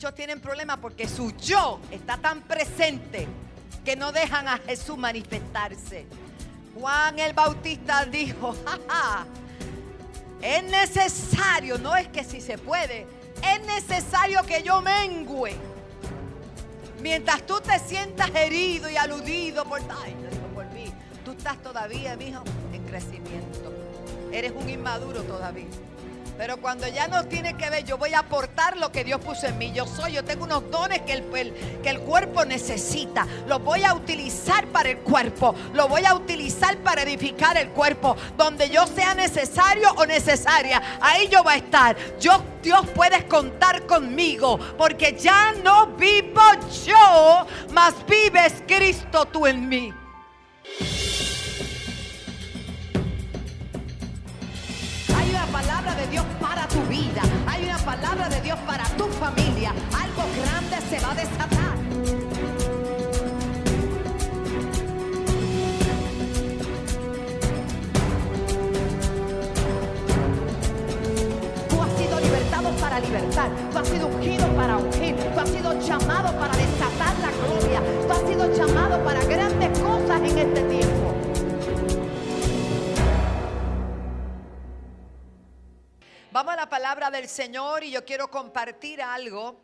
muchos tienen problemas porque su yo está tan presente que no dejan a Jesús manifestarse. Juan el Bautista dijo, jaja, es necesario, no es que si se puede, es necesario que yo mengüe. Mientras tú te sientas herido y aludido por, ay, por mí, tú estás todavía, mijo, en crecimiento. Eres un inmaduro todavía. Pero cuando ya no tiene que ver, yo voy a aportar lo que Dios puso en mí. Yo soy, yo tengo unos dones que el, que el cuerpo necesita. Los voy a utilizar para el cuerpo. Lo voy a utilizar para edificar el cuerpo. Donde yo sea necesario o necesaria. Ahí yo voy a estar. Yo, Dios, puedes contar conmigo. Porque ya no vivo yo, mas vives Cristo tú en mí. De Dios para tu vida. Hay una palabra de Dios para tu familia. Algo grande se va a desatar. Tú has sido libertado para libertar. Tú has sido ungido para ungir. Tú has sido llamado para desatar la gloria. Tú has sido llamado para grandes cosas en este tiempo. Vamos a la palabra del Señor y yo quiero compartir algo.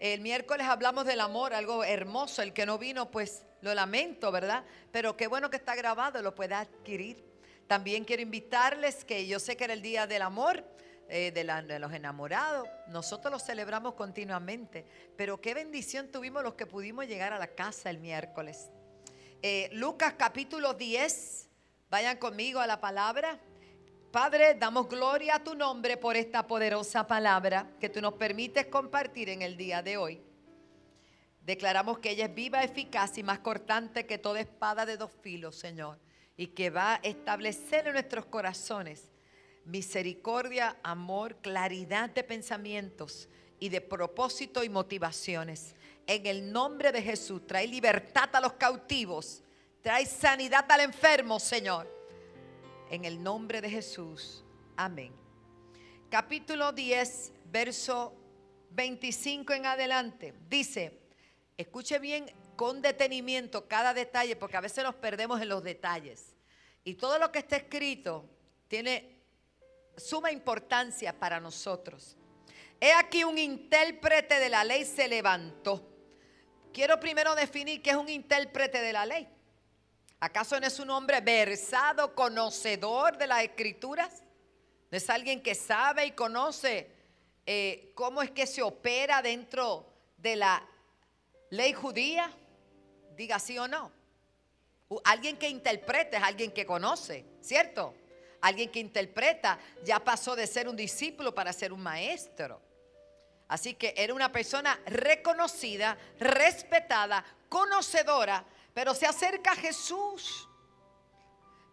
El miércoles hablamos del amor, algo hermoso. El que no vino, pues lo lamento, ¿verdad? Pero qué bueno que está grabado, lo pueda adquirir. También quiero invitarles que yo sé que era el día del amor. Eh, de, los enamorados. Nosotros lo celebramos continuamente, pero qué bendición tuvimos los que pudimos llegar a la casa el miércoles. Eh, Lucas capítulo 10, vayan conmigo a la palabra. Padre, damos gloria a tu nombre por esta poderosa palabra que tú nos permites compartir en el día de hoy. Declaramos que ella es viva, eficaz y más cortante que toda espada de dos filos, Señor, y que va a establecer en nuestros corazones misericordia, amor, claridad de pensamientos y de propósito y motivaciones. En el nombre de Jesús, trae libertad a los cautivos, trae sanidad al enfermo, Señor en el nombre de Jesús. Amén. Capítulo 10, verso 25 en adelante. Dice, escuche bien con detenimiento cada detalle, porque a veces nos perdemos en los detalles. Y todo lo que está escrito tiene suma importancia para nosotros. He aquí un intérprete de la ley se levantó. Quiero primero definir qué es un intérprete de la ley. ¿Acaso no es un hombre versado, conocedor de las escrituras? ¿No es alguien que sabe y conoce eh, cómo es que se opera dentro de la ley judía? Diga sí o no. Alguien que interprete es alguien que conoce, ¿cierto? Alguien que interpreta ya pasó de ser un discípulo para ser un maestro. Así que era una persona reconocida, respetada, conocedora pero se acerca a Jesús.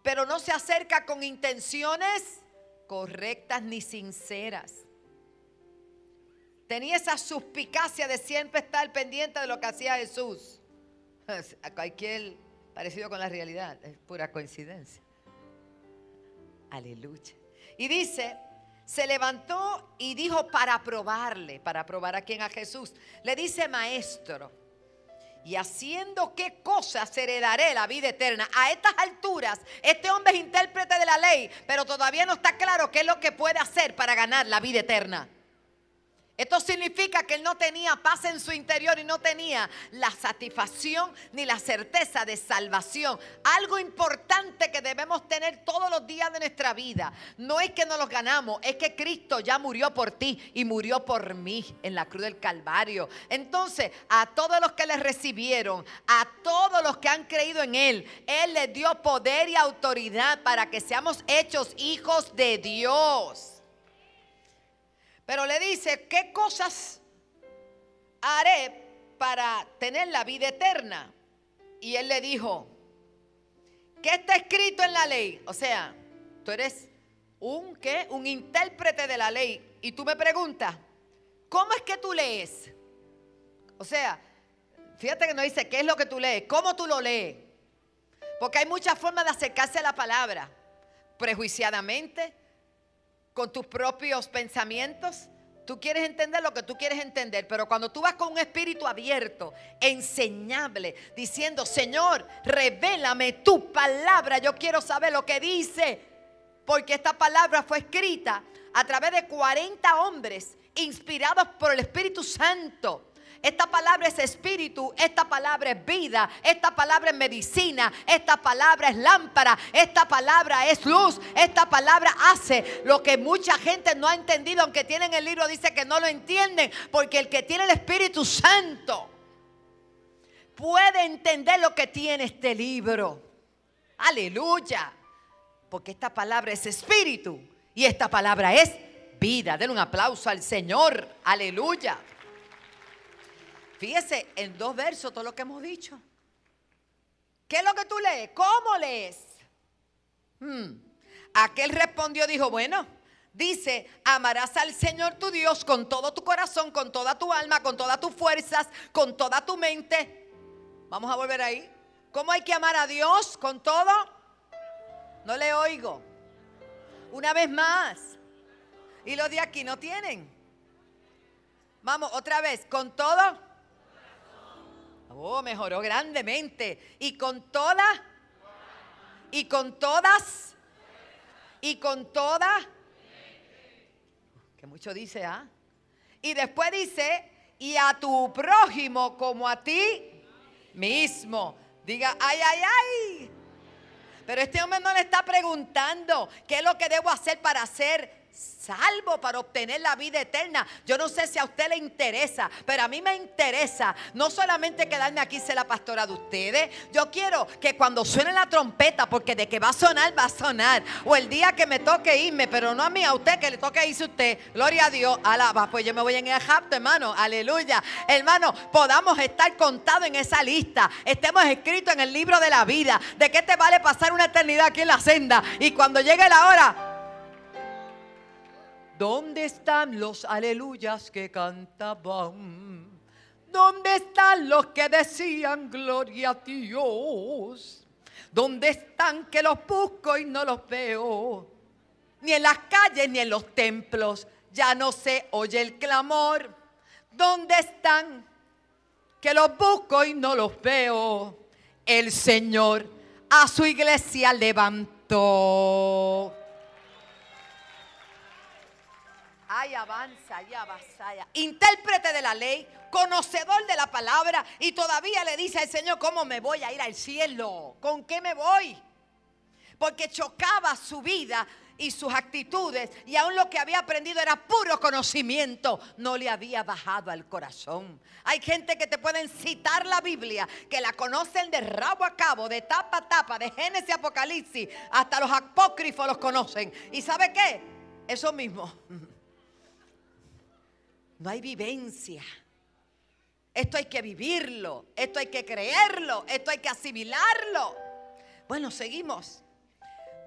Pero no se acerca con intenciones correctas ni sinceras. Tenía esa suspicacia de siempre estar pendiente de lo que hacía Jesús. A cualquier parecido con la realidad, es pura coincidencia. Aleluya. Y dice, se levantó y dijo para probarle, para probar a quien a Jesús. Le dice, maestro, y haciendo qué cosas heredaré la vida eterna. A estas alturas, este hombre es intérprete de la ley, pero todavía no está claro qué es lo que puede hacer para ganar la vida eterna. Esto significa que él no tenía paz en su interior y no tenía la satisfacción ni la certeza de salvación. Algo importante que debemos tener todos los días de nuestra vida. No es que no los ganamos, es que Cristo ya murió por ti y murió por mí en la cruz del Calvario. Entonces, a todos los que le recibieron, a todos los que han creído en Él, Él les dio poder y autoridad para que seamos hechos hijos de Dios. Pero le dice, ¿qué cosas haré para tener la vida eterna? Y él le dijo, ¿qué está escrito en la ley? O sea, tú eres un qué? Un intérprete de la ley. Y tú me preguntas, ¿cómo es que tú lees? O sea, fíjate que no dice qué es lo que tú lees, cómo tú lo lees. Porque hay muchas formas de acercarse a la palabra. Prejuiciadamente, con tus propios pensamientos Tú quieres entender lo que tú quieres entender, pero cuando tú vas con un espíritu abierto, enseñable, diciendo, Señor, revélame tu palabra, yo quiero saber lo que dice, porque esta palabra fue escrita a través de 40 hombres inspirados por el Espíritu Santo. Esta palabra es espíritu, esta palabra es vida, esta palabra es medicina, esta palabra es lámpara, esta palabra es luz, esta palabra hace lo que mucha gente no ha entendido, aunque tienen el libro, dice que no lo entienden, porque el que tiene el Espíritu Santo puede entender lo que tiene este libro. Aleluya. Porque esta palabra es espíritu y esta palabra es vida. Den un aplauso al Señor. Aleluya. Fíjese, en dos versos todo lo que hemos dicho. ¿Qué es lo que tú lees? ¿Cómo lees? Hmm. Aquel respondió, dijo, bueno, dice, amarás al Señor tu Dios con todo tu corazón, con toda tu alma, con todas tus fuerzas, con toda tu mente. Vamos a volver ahí. ¿Cómo hay que amar a Dios con todo? No le oigo. Una vez más. Y los de aquí no tienen. Vamos, otra vez, con todo Oh, mejoró grandemente. Y con todas, y con todas, y con todas, que mucho dice, ¿ah? Y después dice, y a tu prójimo como a ti mismo. Diga, ay, ay, ay. Pero este hombre no le está preguntando qué es lo que debo hacer para ser salvo para obtener la vida eterna. Yo no sé si a usted le interesa, pero a mí me interesa no solamente quedarme aquí ser la pastora de ustedes. Yo quiero que cuando suene la trompeta, porque de que va a sonar, va a sonar. O el día que me toque irme, pero no a mí, a usted, que le toque irse usted. Gloria a Dios, alaba. Pues yo me voy en el rapto, hermano. Aleluya. Hermano, podamos estar contados en esa lista. Estemos escritos en el libro de la vida. ¿De qué te vale pasar una eternidad aquí en la senda? Y cuando llegue la hora, ¿Dónde están los aleluyas que cantaban? ¿Dónde están los que decían gloria a Dios? ¿Dónde están que los busco y no los veo? Ni en las calles ni en los templos ya no se oye el clamor. ¿Dónde están que los busco y no los veo? El Señor a su iglesia levantó. Ay, avanza, ay, avanza. Intérprete de la ley, conocedor de la palabra y todavía le dice al Señor, ¿cómo me voy a ir al cielo? ¿Con qué me voy? Porque chocaba su vida y sus actitudes y aún lo que había aprendido era puro conocimiento, no le había bajado al corazón. Hay gente que te pueden citar la Biblia, que la conocen de rabo a cabo, de tapa a tapa, de Génesis a Apocalipsis, hasta los apócrifos los conocen. ¿Y sabe qué? Eso mismo. No hay vivencia. Esto hay que vivirlo, esto hay que creerlo, esto hay que asimilarlo. Bueno, seguimos.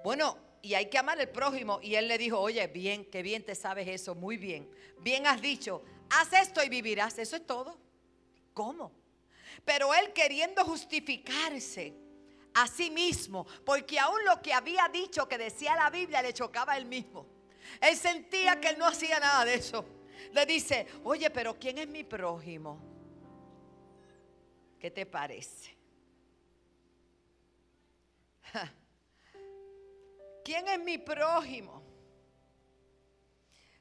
Bueno, y hay que amar al prójimo. Y él le dijo, oye, bien, qué bien te sabes eso, muy bien. Bien has dicho, haz esto y vivirás. Eso es todo. ¿Cómo? Pero él queriendo justificarse a sí mismo, porque aún lo que había dicho que decía la Biblia le chocaba a él mismo. Él sentía que él no hacía nada de eso le dice, oye, pero ¿quién es mi prójimo? ¿Qué te parece? ¿Quién es mi prójimo?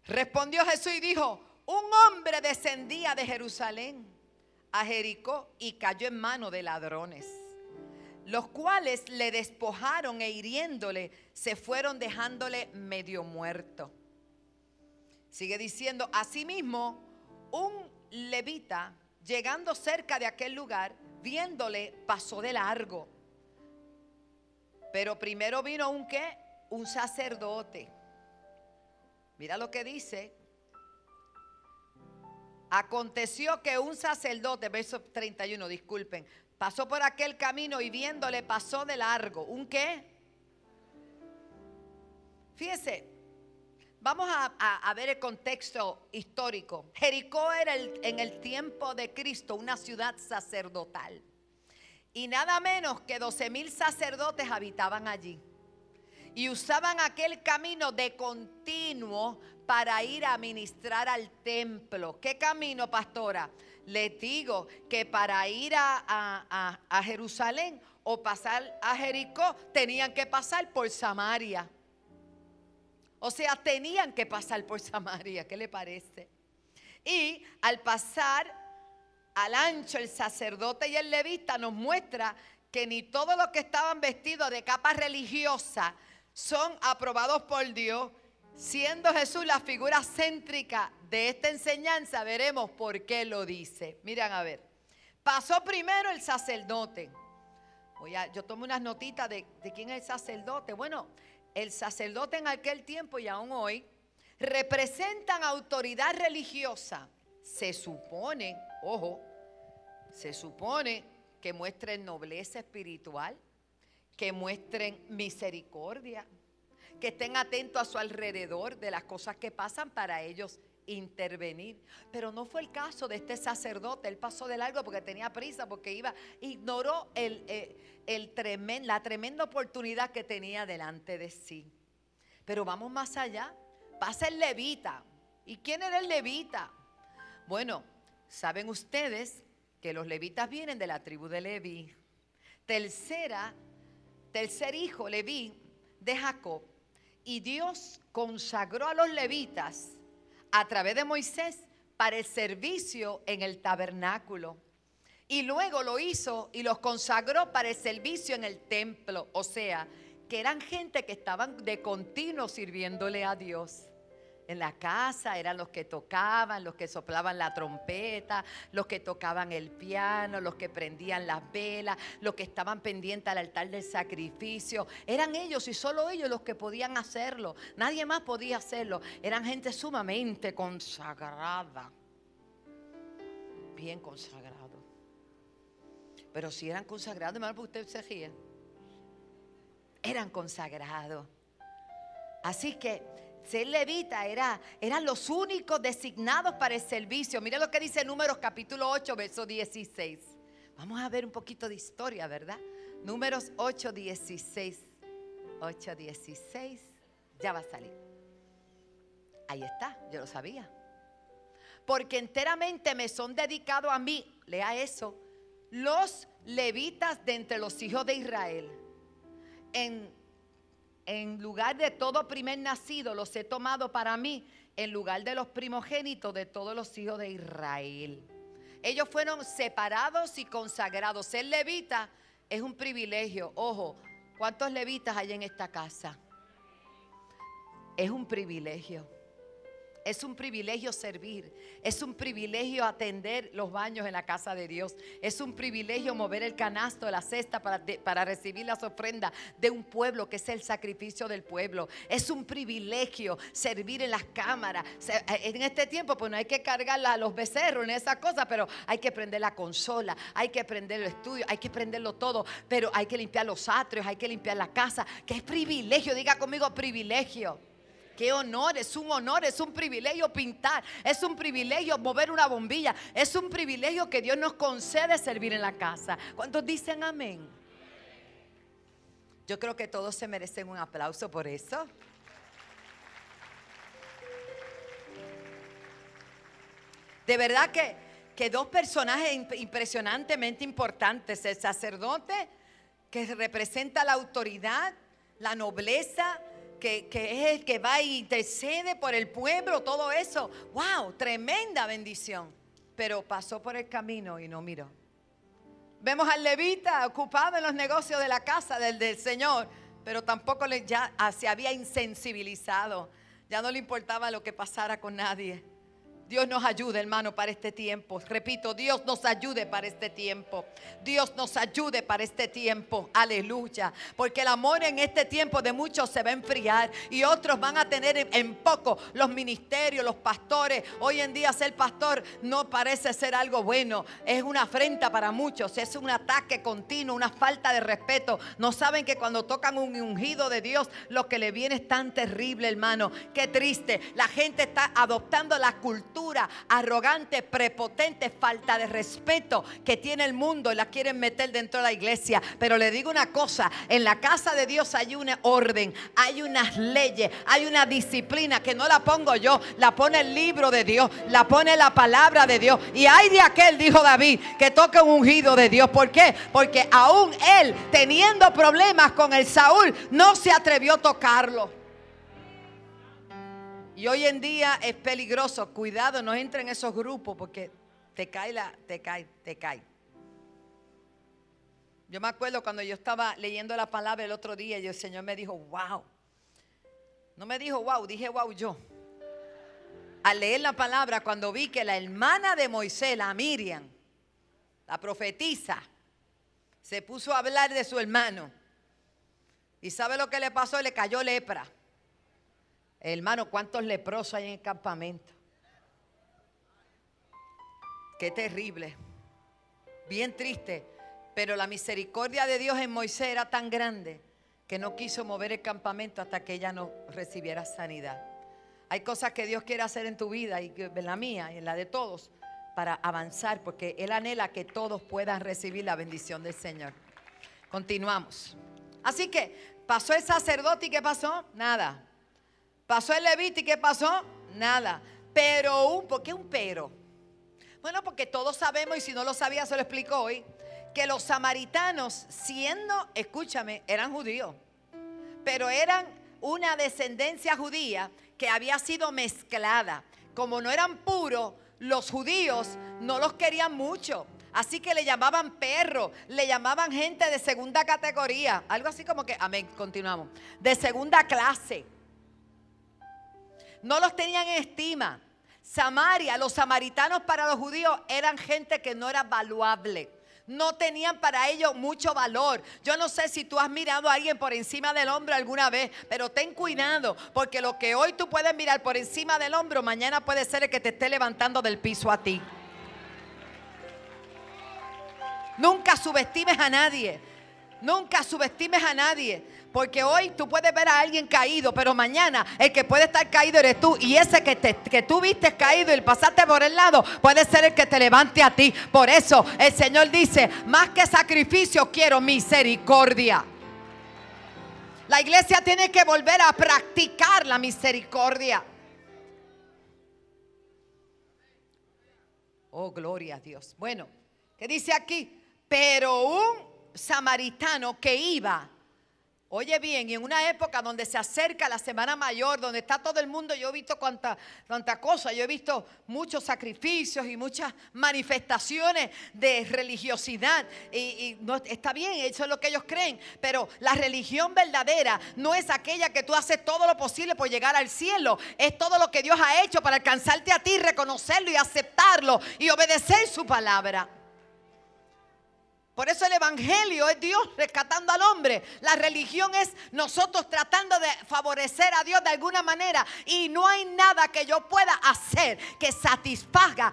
Respondió Jesús y dijo, un hombre descendía de Jerusalén a Jericó y cayó en mano de ladrones, los cuales le despojaron e hiriéndole se fueron dejándole medio muerto. Sigue diciendo, asimismo, un levita, llegando cerca de aquel lugar, viéndole, pasó de largo. Pero primero vino un qué? Un sacerdote. Mira lo que dice. Aconteció que un sacerdote, verso 31, disculpen, pasó por aquel camino y viéndole pasó de largo. ¿Un qué? Fíjese, Vamos a, ver el contexto histórico. Jericó era en el tiempo de Cristo una ciudad sacerdotal. Y nada menos que 12 mil sacerdotes habitaban allí. Y usaban aquel camino de continuo para ir a ministrar al templo. ¿Qué camino, pastora? Les digo que para ir a, a Jerusalén o pasar a Jericó tenían que pasar por Samaria. O sea, tenían que pasar por Samaria. ¿Qué le parece? Y al pasar al ancho el sacerdote y el levita nos muestra que ni todos los que estaban vestidos de capa religiosa son aprobados por Dios. Siendo Jesús la figura céntrica de esta enseñanza, veremos por qué lo dice. Miren a ver. Pasó primero el sacerdote. yo tomo unas notitas de, de quién es el sacerdote. Bueno, el sacerdote en aquel tiempo y aún hoy representan autoridad religiosa. Se supone, ojo, se supone que muestren nobleza espiritual, que muestren misericordia, que estén atentos a su alrededor de las cosas que pasan para ellos intervenir. Pero no fue el caso de este sacerdote. Él pasó de largo porque tenía prisa, porque iba, ignoró el, eh, el, la tremenda oportunidad que tenía delante de sí. Pero vamos más allá. Pasa el levita. ¿Y quién era el levita? Bueno, saben ustedes que los levitas vienen de la tribu de Leví. Tercera, tercer hijo, Leví, de Jacob. Y Dios consagró a los levitas a través de Moisés para el servicio en el tabernáculo. Y luego lo hizo y los consagró para el servicio en el templo. O sea, que eran gente que estaban de continuo sirviéndole a Dios en la casa eran los que tocaban, los que soplaban la trompeta, los que tocaban el piano, los que prendían las velas, los que estaban pendientes al altar del sacrificio. Eran ellos y solo ellos los que podían hacerlo. Nadie más podía hacerlo. Eran gente sumamente consagrada. Bien consagrado. Pero si eran consagrados, hermano, porque usted se ríe. Eran consagrados. Así que ser levita era, eran los únicos designados para el servicio. Mira lo que dice Números capítulo 8, verso 16. Vamos a ver un poquito de historia, ¿verdad? Números 8, 16. 8, 16. Ya va a salir. Ahí está, yo lo sabía. Porque enteramente me son dedicados a mí, lea eso, los levitas de entre los hijos de Israel. En en lugar de todo primer nacido, los he tomado para mí, en lugar de los primogénitos de todos los hijos de Israel. Ellos fueron separados y consagrados. Ser levita es un privilegio. Ojo, ¿cuántos levitas hay en esta casa? Es un privilegio. Es un privilegio servir. Es un privilegio atender los baños en la casa de Dios. Es un privilegio mover el canasto la cesta para, para recibir las ofrendas de un pueblo que es el sacrificio del pueblo. Es un privilegio servir en las cámaras. Eh, en este tiempo, pues no hay que cargar los becerros en esa cosa, pero hay que prender la consola, hay que prender el estudio, hay que prenderlo todo, pero hay que limpiar los atrios, hay que limpiar la casa. Que es privilegio, diga conmigo privilegio. Qué honor, es un honor, es un privilegio pintar, es un privilegio mover una bombilla, es un privilegio que Dios nos concede servir en la casa. ¿Cuántos dicen amén? Yo creo que todos se merecen un aplauso por eso. De verdad que, que dos personajes impresionantemente importantes, el sacerdote que representa la autoridad, la nobleza, que, es el que va y intercede por el pueblo, todo eso. ¡Wow! Tremenda bendición. Pero pasó por el camino y no miró. Vemos al levita ocupado en los negocios de la casa del, del Señor, pero tampoco le, ya se había insensibilizado. Ya no le importaba lo que pasara con nadie. Dios nos ayude, hermano, para este tiempo. Repito, Dios nos ayude para este tiempo. Dios nos ayude para este tiempo. Aleluya. Porque el amor en este tiempo de muchos se va a enfriar y otros van a tener en poco los ministerios, los pastores. Hoy en día ser pastor no parece ser algo bueno. Es una afrenta para muchos. Es un ataque continuo, una falta de respeto. No saben que cuando tocan un ungido de Dios, lo que le viene es tan terrible, hermano. Qué triste. La gente está adoptando la cultura arrogante, prepotente, falta de respeto que tiene el mundo y la quieren meter dentro de la iglesia. Pero le digo una cosa, en la casa de Dios hay una orden, hay unas leyes, hay una disciplina que no la pongo yo, la pone el libro de Dios, la pone la palabra de Dios. Y hay de aquel, dijo David, que toca un ungido de Dios. ¿Por qué? Porque aún él, teniendo problemas con el Saúl, no se atrevió a tocarlo. Y hoy en día es peligroso. Cuidado, no entre en esos grupos porque te cae la, te cae, te cae. Yo me acuerdo cuando yo estaba leyendo la palabra el otro día y el Señor me dijo, wow. No me dijo wow, dije wow yo. Al leer la palabra, cuando vi que la hermana de Moisés, la Miriam, la profetisa, se puso a hablar de su hermano. ¿Y sabe lo que le pasó? Le cayó lepra. Hermano, ¿cuántos leprosos hay en el campamento? Qué terrible. Bien triste. Pero la misericordia de Dios en Moisés era tan grande que no quiso mover el campamento hasta que ella no recibiera sanidad. Hay cosas que Dios quiere hacer en tu vida y en la mía y en la de todos para avanzar porque Él anhela que todos puedan recibir la bendición del Señor. Continuamos. Así que pasó el sacerdote y ¿qué pasó? Nada. Pasó el levita y ¿qué pasó? Nada. Pero un, ¿por qué un pero? Bueno, porque todos sabemos, y si no lo sabía, se lo explico hoy, que los samaritanos, siendo, escúchame, eran judíos, pero eran una descendencia judía que había sido mezclada. Como no eran puros, los judíos no los querían mucho. Así que le llamaban perro, le llamaban gente de segunda categoría, algo así como que, amén, continuamos, de segunda clase. No los tenían en estima. Samaria, los samaritanos para los judíos eran gente que no era valuable. No tenían para ellos mucho valor. Yo no sé si tú has mirado a alguien por encima del hombro alguna vez, pero ten cuidado, porque lo que hoy tú puedes mirar por encima del hombro, mañana puede ser el que te esté levantando del piso a ti. Nunca subestimes a nadie. Nunca subestimes a nadie. Porque hoy tú puedes ver a alguien caído, pero mañana el que puede estar caído eres tú. Y ese que, te, que tú viste caído y pasaste por el lado puede ser el que te levante a ti. Por eso el Señor dice, más que sacrificio quiero misericordia. La iglesia tiene que volver a practicar la misericordia. Oh, gloria a Dios. Bueno, ¿qué dice aquí? Pero un samaritano que iba Oye bien, y en una época donde se acerca la Semana Mayor, donde está todo el mundo, yo he visto cuánta, cuánta cosa, yo he visto muchos sacrificios y muchas manifestaciones de religiosidad. Y, no, está bien, eso es lo que ellos creen, pero la religión verdadera no es aquella que tú haces todo lo posible por llegar al cielo, es todo lo que Dios ha hecho para alcanzarte a ti, reconocerlo y aceptarlo y obedecer su palabra. Por eso el Evangelio es Dios rescatando al hombre. La religión es nosotros tratando de favorecer a Dios de alguna manera. Y no hay nada que yo pueda hacer que satisfaga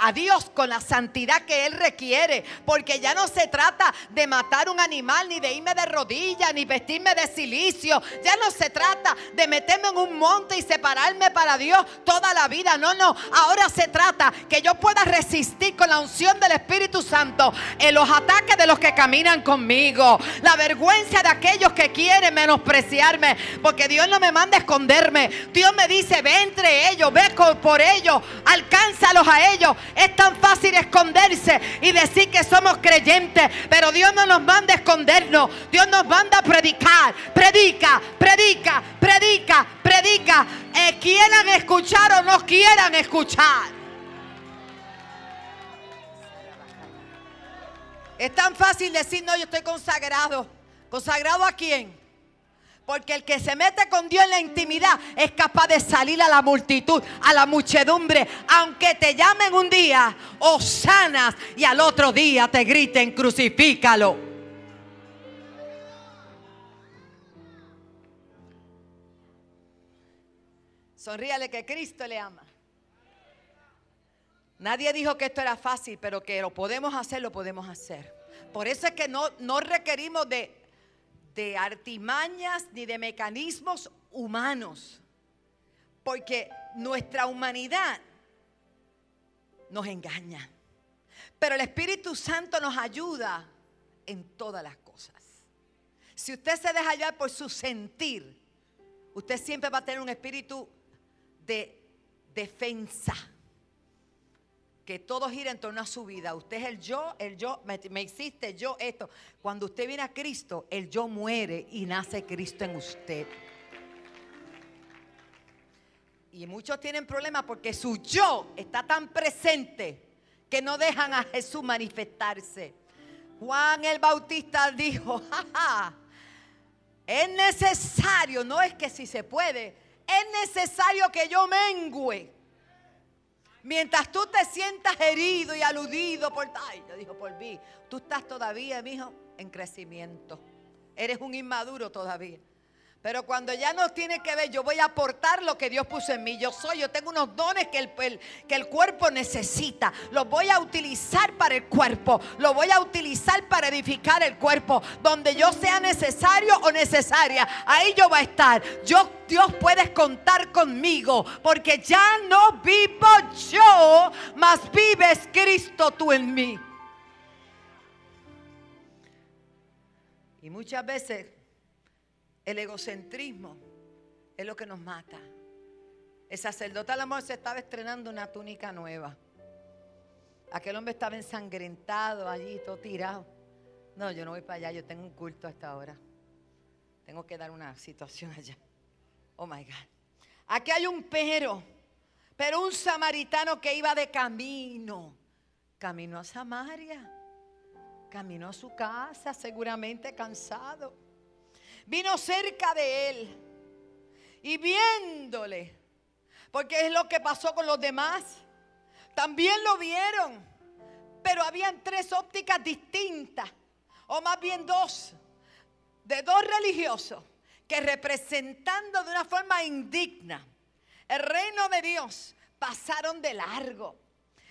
a Dios con la santidad que Él requiere. Porque ya no se trata de matar un animal, ni de irme de rodillas, ni vestirme de silicio. Ya no se trata de meterme en un monte y separarme para Dios toda la vida. No, no. Ahora se trata que yo pueda resistir con la unción del Espíritu Santo los ataques de los que caminan conmigo, la vergüenza de aquellos que quieren menospreciarme, porque Dios no me manda a esconderme. Dios me dice, ve entre ellos, ve por ellos, alcánzalos a ellos. Es tan fácil esconderse y decir que somos creyentes, pero Dios no nos manda a escondernos. Dios nos manda a predicar. Predica, predica, predica, predica. Eh, quieran escuchar o no quieran escuchar. Es tan fácil decir, no, yo estoy consagrado. ¿Consagrado a quién? Porque el que se mete con Dios en la intimidad es capaz de salir a la multitud, a la muchedumbre, aunque te llamen un día o sanas y al otro día te griten, crucifícalo. Sonríale que Cristo le ama. Nadie dijo que esto era fácil, pero que lo podemos hacer, lo podemos hacer. Por eso es que no, no requerimos de, de artimañas ni de mecanismos humanos. Porque nuestra humanidad nos engaña. Pero el Espíritu Santo nos ayuda en todas las cosas. Si usted se deja llevar por su sentir, usted siempre va a tener un espíritu de defensa. Que todo gira en torno a su vida. Usted es el yo, el yo, me, me hiciste yo esto. Cuando usted viene a Cristo, el yo muere y nace Cristo en usted. Y muchos tienen problemas porque su yo está tan presente que no dejan a Jesús manifestarse. Juan el Bautista dijo, jaja, es necesario, no es que si se puede, es necesario que yo mengüe. Mientras tú te sientas herido y aludido por, ay, yo dijo por mí, tú estás todavía, mi hijo, en crecimiento. Eres un inmaduro todavía. Pero cuando ya no tiene que ver, yo voy a aportar lo que Dios puso en mí. Yo soy, yo tengo unos dones que el, que el cuerpo necesita. Los voy a utilizar para el cuerpo. Los voy a utilizar para edificar el cuerpo. Donde yo sea necesario o necesaria. Ahí yo voy a estar. Yo, Dios, puedes contar conmigo. Porque ya no vivo yo, mas vives Cristo tú en mí. Y muchas veces el egocentrismo es lo que nos mata. El sacerdote al amor se estaba estrenando una túnica nueva. Aquel hombre estaba ensangrentado allí, todo tirado. No, yo no voy para allá, yo tengo un culto hasta ahora. Tengo que dar una situación allá. Oh my God. Aquí hay un pero, pero un samaritano que iba de camino. Caminó a Samaria, caminó a su casa, seguramente cansado vino cerca de él y viéndole, porque es lo que pasó con los demás, también lo vieron, pero habían tres ópticas distintas, o más bien dos, de dos religiosos que representando de una forma indigna el reino de Dios pasaron de largo.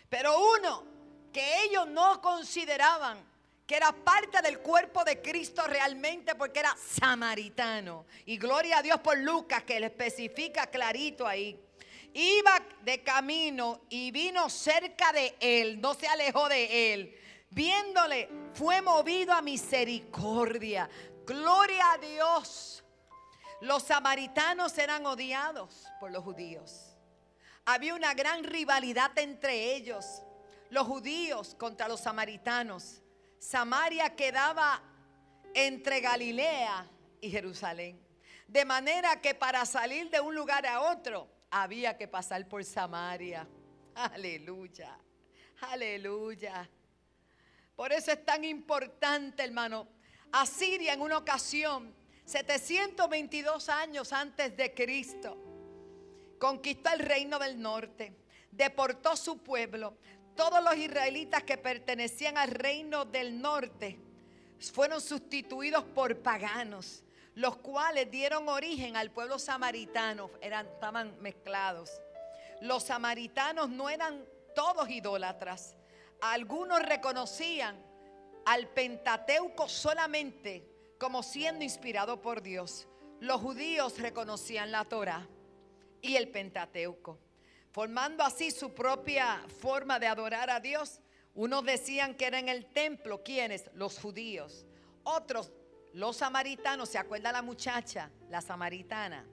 Pero uno que ellos no consideraban que era parte del cuerpo de Cristo realmente porque era samaritano. Y gloria a Dios por Lucas que le especifica clarito ahí. Iba de camino y vino cerca de él, no se alejó de él. Viéndole, fue movido a misericordia. Gloria a Dios. Los samaritanos eran odiados por los judíos. Había una gran rivalidad entre ellos, los judíos contra los samaritanos. Samaria quedaba entre Galilea y Jerusalén. De manera que para salir de un lugar a otro había que pasar por Samaria. Aleluya, aleluya. Por eso es tan importante, hermano. Asiria en una ocasión, 722 años antes de Cristo, conquistó el reino del norte, deportó su pueblo, todos los israelitas que pertenecían al reino del norte fueron sustituidos por paganos, los cuales dieron origen al pueblo samaritano, eran, estaban mezclados. Los samaritanos no eran todos idólatras, algunos reconocían al Pentateuco solamente como siendo inspirado por Dios. Los judíos reconocían la Torah y el Pentateuco formando así su propia forma de adorar a Dios. Unos decían que era en el templo, ¿quiénes? Los judíos. Otros, los samaritanos, ¿se acuerda la muchacha, la samaritana?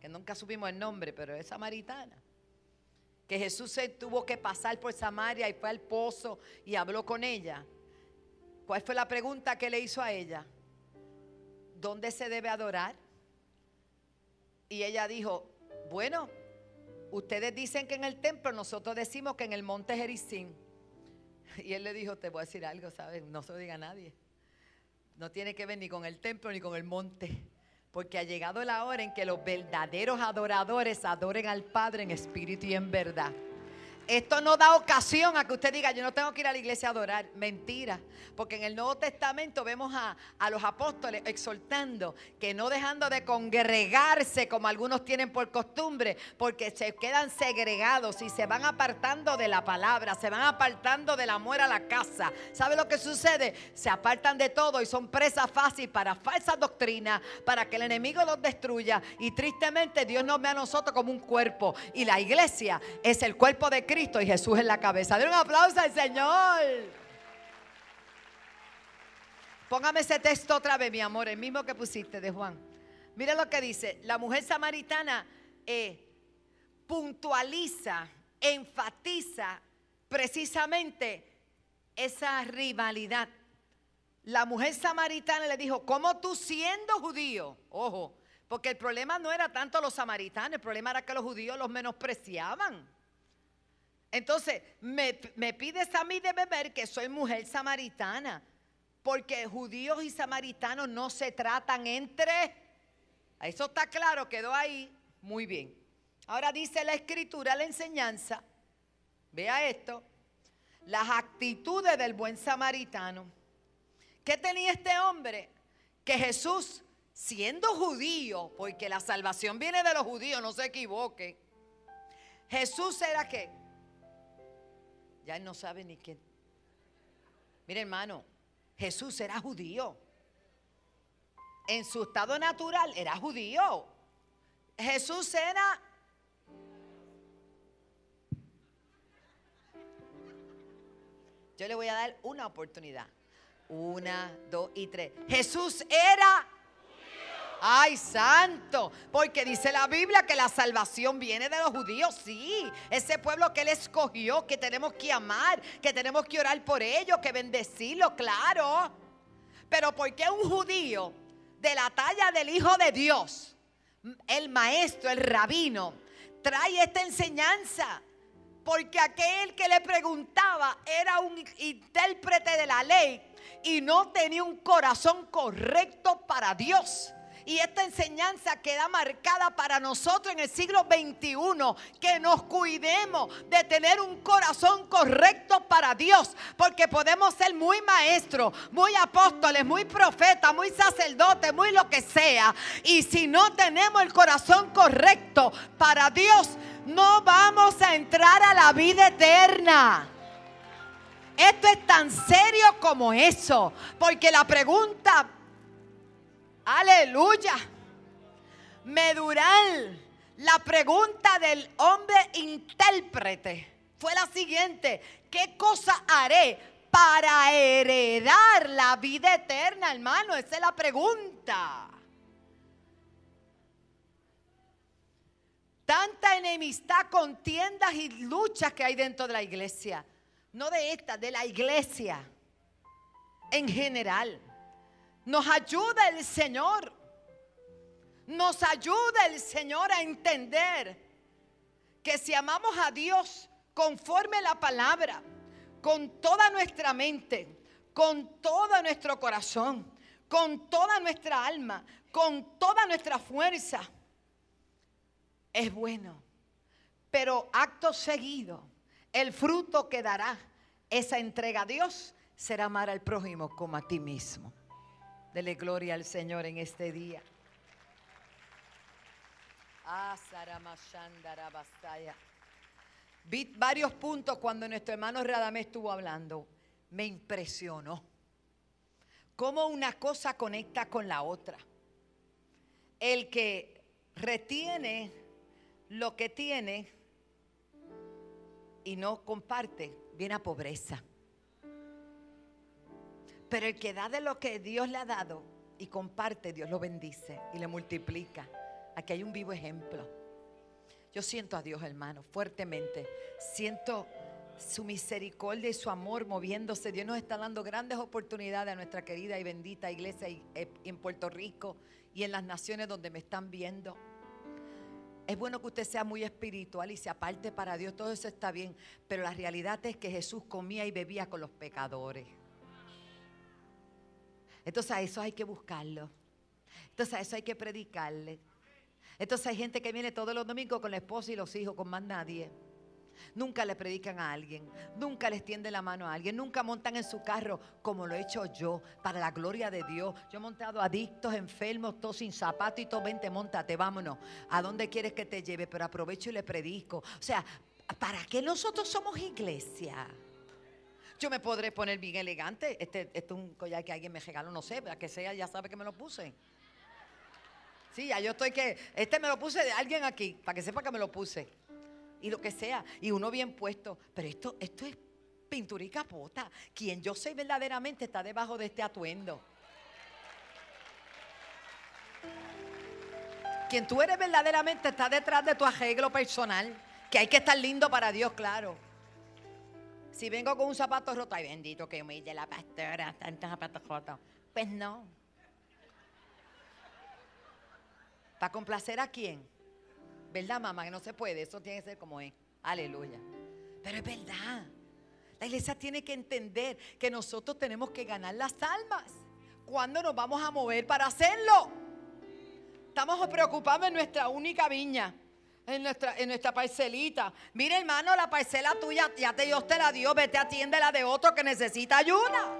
Que nunca supimos el nombre, pero es samaritana. Que Jesús se tuvo que pasar por Samaria y fue al pozo y habló con ella. ¿Cuál fue la pregunta que le hizo a ella? ¿Dónde se debe adorar? Y ella dijo, bueno, Ustedes dicen que en el templo, nosotros decimos que en el monte Jericín. Y él le dijo, te voy a decir algo, ¿sabes? No se lo diga a nadie. No tiene que ver ni con el templo ni con el monte. Porque ha llegado la hora en que los verdaderos adoradores adoren al Padre en espíritu y en verdad. Esto no da ocasión a que usted diga, yo no tengo que ir a la iglesia a adorar. Mentira. Porque en el Nuevo Testamento vemos a, a, los apóstoles exhortando que no dejando de congregarse como algunos tienen por costumbre, porque se quedan segregados y se van apartando de la palabra, se van apartando del amor a la casa. ¿Sabe lo que sucede? Se apartan de todo y son presa fácil para falsas doctrinas, para que el enemigo los destruya. Y tristemente Dios nos ve a nosotros como un cuerpo. Y la iglesia es el cuerpo de Cristo Cristo y Jesús en la cabeza. Den un aplauso al Señor. Póngame ese texto otra vez, mi amor, el mismo que pusiste de Juan. Mira lo que dice. La mujer samaritana eh, puntualiza, enfatiza precisamente esa rivalidad. La mujer samaritana le dijo, ¿cómo tú siendo judío? Ojo, porque el problema no era tanto los samaritanos, el problema era que los judíos los menospreciaban. Entonces, me, me pides a mí de beber que soy mujer samaritana, porque judíos y samaritanos no se tratan entre... Eso está claro, quedó ahí. Muy bien. Ahora dice la escritura, la enseñanza, vea esto, las actitudes del buen samaritano. ¿Qué tenía este hombre? Que Jesús, siendo judío, porque la salvación viene de los judíos, no se equivoque. Jesús era qué? Ya él no sabe ni quién. Mire hermano, Jesús era judío. En su estado natural era judío. Jesús era Yo le voy a dar una oportunidad. Una, dos y tres. Jesús era... Ay, santo, porque dice la Biblia que la salvación viene de los judíos, sí, ese pueblo que él escogió, que tenemos que amar, que tenemos que orar por ellos, que bendecirlo, claro. Pero porque un judío de la talla del Hijo de Dios, el maestro, el rabino, trae esta enseñanza? Porque aquel que le preguntaba era un intérprete de la ley y no tenía un corazón correcto para Dios. Y esta enseñanza queda marcada para nosotros en el siglo XXI, que nos cuidemos de tener un corazón correcto para Dios, porque podemos ser muy maestros, muy apóstoles, muy profetas, muy sacerdotes, muy lo que sea. Y si no tenemos el corazón correcto para Dios, no vamos a entrar a la vida eterna. Esto es tan serio como eso, porque la pregunta, aleluya, medural, la pregunta del hombre intérprete fue la siguiente, ¿qué cosa haré para heredar la vida eterna, hermano? Esa es la pregunta. Tanta enemistad, contiendas y luchas que hay dentro de la iglesia no de esta, de la iglesia en general. Nos ayuda el Señor. Nos ayuda el Señor a entender que si amamos a Dios conforme la palabra, con toda nuestra mente, con todo nuestro corazón, con toda nuestra alma, con toda nuestra fuerza, es bueno. Pero acto seguido, el fruto que dará esa entrega a Dios será amar al prójimo como a ti mismo. Dele gloria al Señor en este día. Ah, Vi varios puntos cuando nuestro hermano Radamé estuvo hablando. Me impresionó cómo una cosa conecta con la otra. El que retiene lo que tiene y no comparte, viene a pobreza. Pero el que da de lo que Dios le ha dado y comparte, Dios lo bendice y le multiplica. Aquí hay un vivo ejemplo. Yo siento a Dios, hermano, fuertemente. Siento su misericordia y su amor moviéndose. Dios nos está dando grandes oportunidades a nuestra querida y bendita iglesia eh, en Puerto Rico y en las naciones donde me están viendo. Es bueno que usted sea muy espiritual y se aparte para Dios, todo eso está bien, pero la realidad es que Jesús comía y bebía con los pecadores. Entonces a eso hay que buscarlo. Entonces a eso hay que predicarle. Entonces hay gente que viene todos los domingos con la esposa y los hijos, con más nadie. Nunca le predican a alguien, nunca les tiende la mano a alguien, nunca montan en su carro como lo he hecho yo, para la gloria de Dios. Yo he montado adictos, enfermos, todos sin zapatos y todos, vente, montate, vámonos. ¿A dónde quieres que te lleve? Pero aprovecho y le predico. O sea, ¿para qué nosotros somos iglesia? Yo me podré poner bien elegante. Este, este es un collar que alguien me regaló, no sé, para que sea, ya sabe que me lo puse. Sí, ya yo estoy que. Este me lo puse de alguien aquí, para que sepa que me lo puse. y lo que sea, y uno bien puesto. Pero esto, esto es pintura y capota. Quien yo soy verdaderamente está debajo de este atuendo. Quien tú eres verdaderamente está detrás de tu arreglo personal, que hay que estar lindo para Dios, claro. Si vengo con un zapato roto, ay bendito que humille la pastora, tantos zapatos rotos. Pues no. ¿Para complacer a quién? ¿Verdad, mamá? Que no se puede. Eso tiene que ser como es. Aleluya. Pero es verdad. La iglesia tiene que entender que nosotros tenemos que ganar las almas. ¿Cuándo nos vamos a mover para hacerlo? Estamos preocupados en nuestra única viña, en nuestra, en nuestra parcelita. Mira, hermano, la parcela tuya ya te, Dios te la dio. Vete, atiende la de otro que necesita ayuda.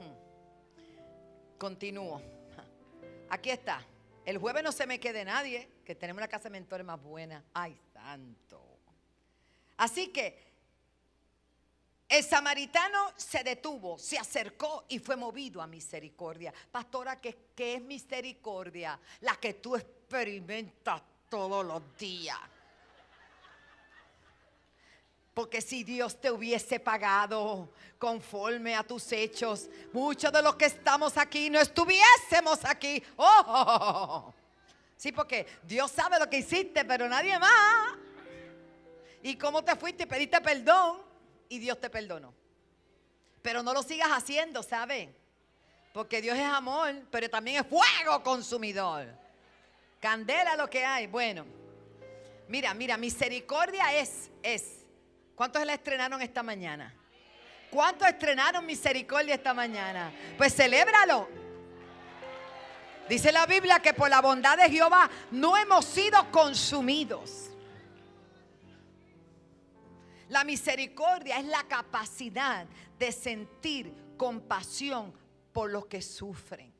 Hmm. Continúo. Aquí está. El jueves no se me quede nadie, que tenemos una casa de más buena. Ay, santo. Así que el samaritano se detuvo, se acercó y fue movido a misericordia. Pastora, ¿qué, es misericordia? La que tú experimentas todos los días. Porque si Dios te hubiese pagado conforme a tus hechos, muchos de los que estamos aquí no estuviésemos aquí. ¡Oh! Sí, porque Dios sabe lo que hiciste, pero nadie más. ¿Y cómo te fuiste? Pediste perdón y Dios te perdonó. Pero no lo sigas haciendo, ¿sabes? Porque Dios es amor, pero también es fuego consumidor. Candela lo que hay. Bueno, mira, mira, misericordia es, es ¿Cuántos la estrenaron esta mañana? ¿Cuántos estrenaron misericordia esta mañana? Pues celébralo. Dice la Biblia que por la bondad de Jehová no hemos sido consumidos. La misericordia es la capacidad de sentir compasión por los que sufren.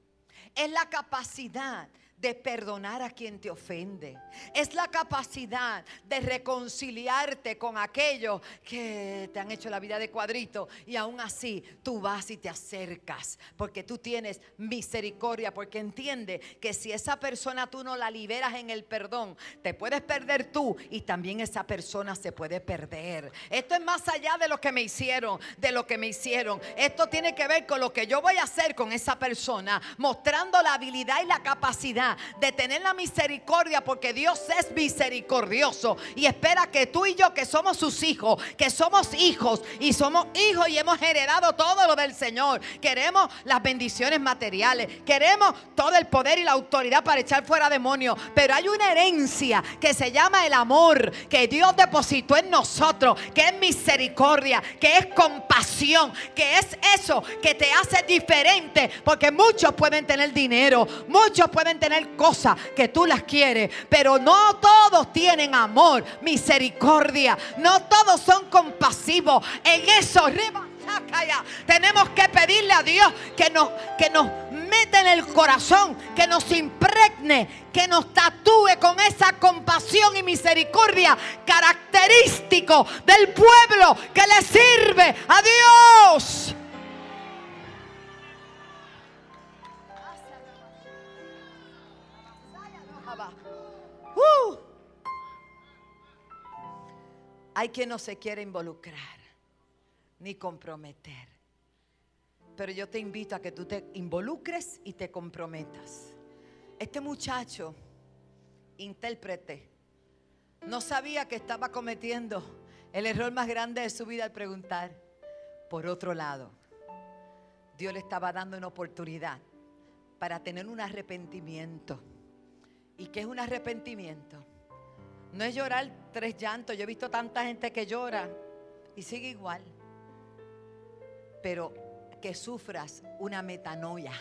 Es la capacidad de perdonar a quien te ofende. Es la capacidad de reconciliarte con aquellos que te han hecho la vida de cuadrito y aún así tú vas y te acercas porque tú tienes misericordia, porque entiende que si esa persona tú no la liberas en el perdón, te puedes perder tú y también esa persona se puede perder. Esto es más allá de lo que me hicieron, de lo que me hicieron. Esto tiene que ver con lo que yo voy a hacer con esa persona, mostrando la habilidad y la capacidad de tener la misericordia porque Dios es misericordioso y espera que tú y yo que somos sus hijos, que somos hijos y somos hijos y hemos heredado todo lo del Señor. Queremos las bendiciones materiales, queremos todo el poder y la autoridad para echar fuera demonios, pero hay una herencia que se llama el amor que Dios depositó en nosotros, que es misericordia, que es compasión, que es eso que te hace diferente, porque muchos pueden tener dinero, muchos pueden tener cosas que tú las quieres, pero no todos tienen amor, misericordia, no todos son compasivos. En eso, tenemos que pedirle a Dios que nos, que nos mete en el corazón, que nos impregne, que nos tatúe con esa compasión y misericordia característico del pueblo que le sirve a Dios. Uh. Hay quien no se quiere involucrar ni comprometer. Pero yo te invito a que tú te involucres y te comprometas. Este muchacho, intérprete, no sabía que estaba cometiendo el error más grande de su vida al preguntar. Por otro lado, Dios le estaba dando una oportunidad para tener un arrepentimiento ¿Y qué es un arrepentimiento? No es llorar tres llantos. Yo he visto tanta gente que llora y sigue igual. Pero que sufras una metanoia,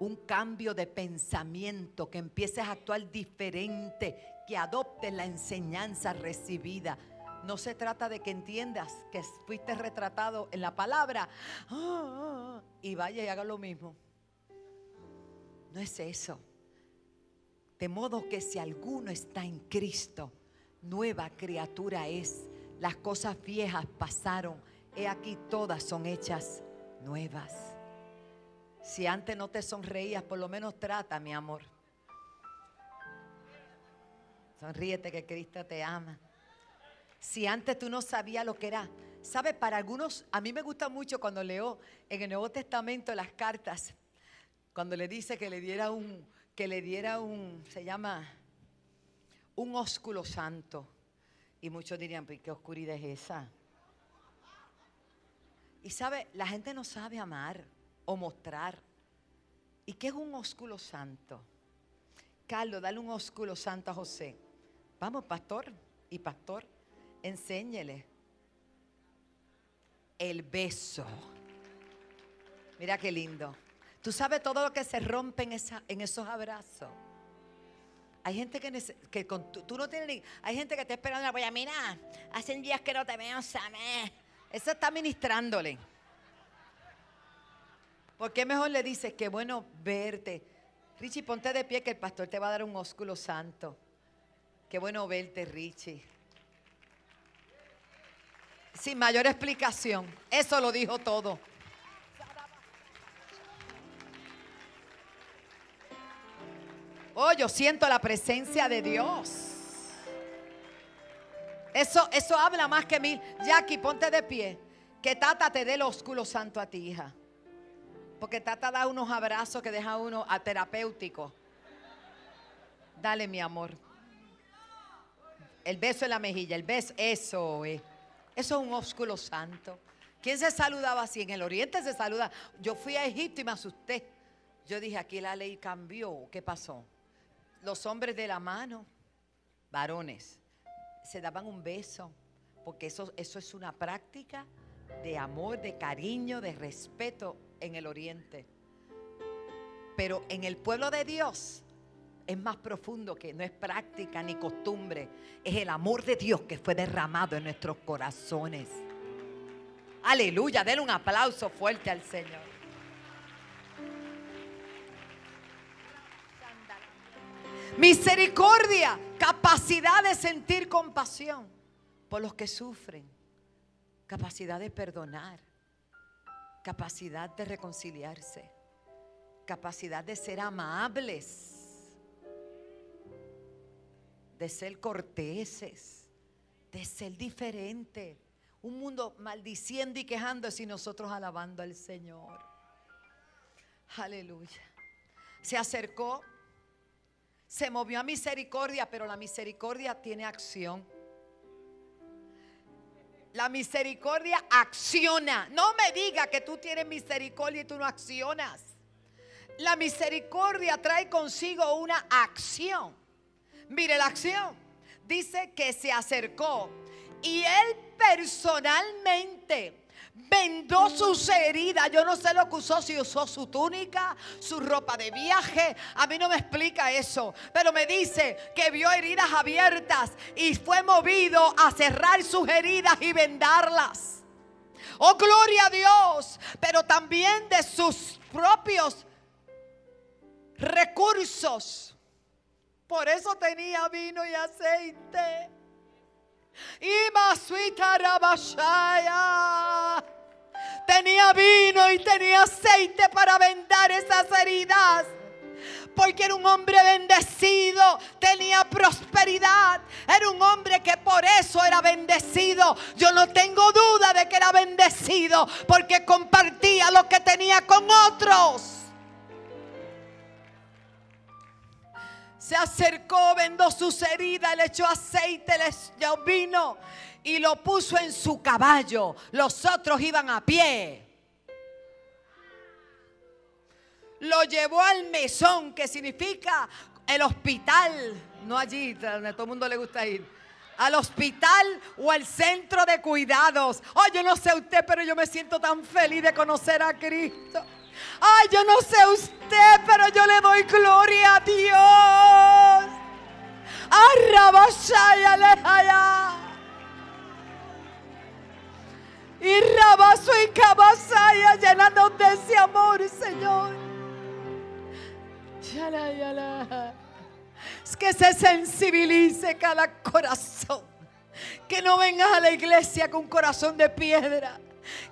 un cambio de pensamiento, que empieces a actuar diferente, que adoptes la enseñanza recibida. No se trata de que entiendas que fuiste retratado en la palabra ah, ah, ah, y vaya y haga lo mismo. No es eso. De modo que si alguno está en Cristo, nueva criatura es. Las cosas viejas pasaron. He aquí todas son hechas nuevas. Si antes no te sonreías, por lo menos trata, mi amor. Sonríete que Cristo te ama. Si antes tú no sabías lo que era. ¿Sabes? Para algunos, a mí me gusta mucho cuando leo en el Nuevo Testamento las cartas, cuando le dice que le diera un, que le diera un, se llama, un ósculo santo. Y muchos dirían, pues, ¿qué oscuridad es esa? Y sabe, la gente no sabe amar o mostrar. ¿Y qué es un ósculo santo? Carlos, dale un ósculo santo a José. Vamos, pastor y pastor, enséñele. El beso. Mira qué lindo. Tú sabes todo lo que se rompe en, esa, en esos abrazos. Hay gente que, que con, tú, no tienes hay gente que está esperando la polla. Mira, hacen días que no te veo, Samé. Eso está ministrándole. ¿Por qué mejor le dices que bueno verte? Richie, ponte de pie que el pastor te va a dar un ósculo santo. Qué bueno verte, Richie. Sin mayor explicación. Eso lo dijo todo. Oh, yo siento la presencia de Dios. Eso, eso habla más que mil. Jackie, ponte de pie. Que Tata te dé el ósculo santo a ti, hija. Porque Tata da unos abrazos que deja uno a terapéutico. Dale, mi amor. El beso en la mejilla, el beso, eso es. Eso es un ósculo santo. ¿Quién se saludaba así? En el oriente se saluda. Yo fui a Egipto y me asusté. Yo dije, aquí la ley cambió. ¿Qué pasó? Los hombres de la mano, varones, se daban un beso. Porque eso, eso es una práctica de amor, de cariño, de respeto en el oriente. Pero en el pueblo de Dios es más profundo que no es práctica ni costumbre. Es el amor de Dios que fue derramado en nuestros corazones. Aleluya, denle un aplauso fuerte al Señor. Misericordia, capacidad de sentir compasión por los que sufren, capacidad de perdonar capacidad de reconciliarse, capacidad de ser amables, de ser corteses, de ser diferente. Un mundo maldiciendo y quejándose y nosotros alabando al Señor. Aleluya. Se acercó, se movió a misericordia, pero la misericordia tiene acción. La misericordia acciona. No me diga que tú tienes misericordia y tú no accionas. La misericordia trae consigo una acción. Mire la acción. Dice que se acercó y él personalmente vendó sus heridas. Yo no sé lo que usó, si usó su túnica, su ropa de viaje. A mí no me explica eso. Pero me dice que vio heridas abiertas y fue movido a cerrar sus heridas y vendarlas. Oh, gloria a Dios. Pero también de sus propios recursos. Por eso tenía vino y aceite. Y Tenía vino y tenía aceite para vendar esas heridas. Porque era un hombre bendecido, tenía prosperidad. Era un hombre que por eso era bendecido. Yo no tengo duda de que era bendecido porque compartía lo que tenía con otros. Se acercó, vendó sus heridas, le echó aceite, le echó vino y lo puso en su caballo. Los otros iban a pie. Lo llevó al mesón, que significa el hospital, no allí donde todo el mundo le gusta ir. Al hospital o al centro de cuidados. Oh, yo no sé usted, pero yo me siento tan feliz de conocer a Cristo. Ay, yo no sé usted, pero yo le doy gloria a Dios. Arrabashaya lejaya. Y rabazo y cabasaya llenando de ese amor, Señor. Es que se sensibilice cada corazón. Que no vengas a la iglesia con corazón de piedra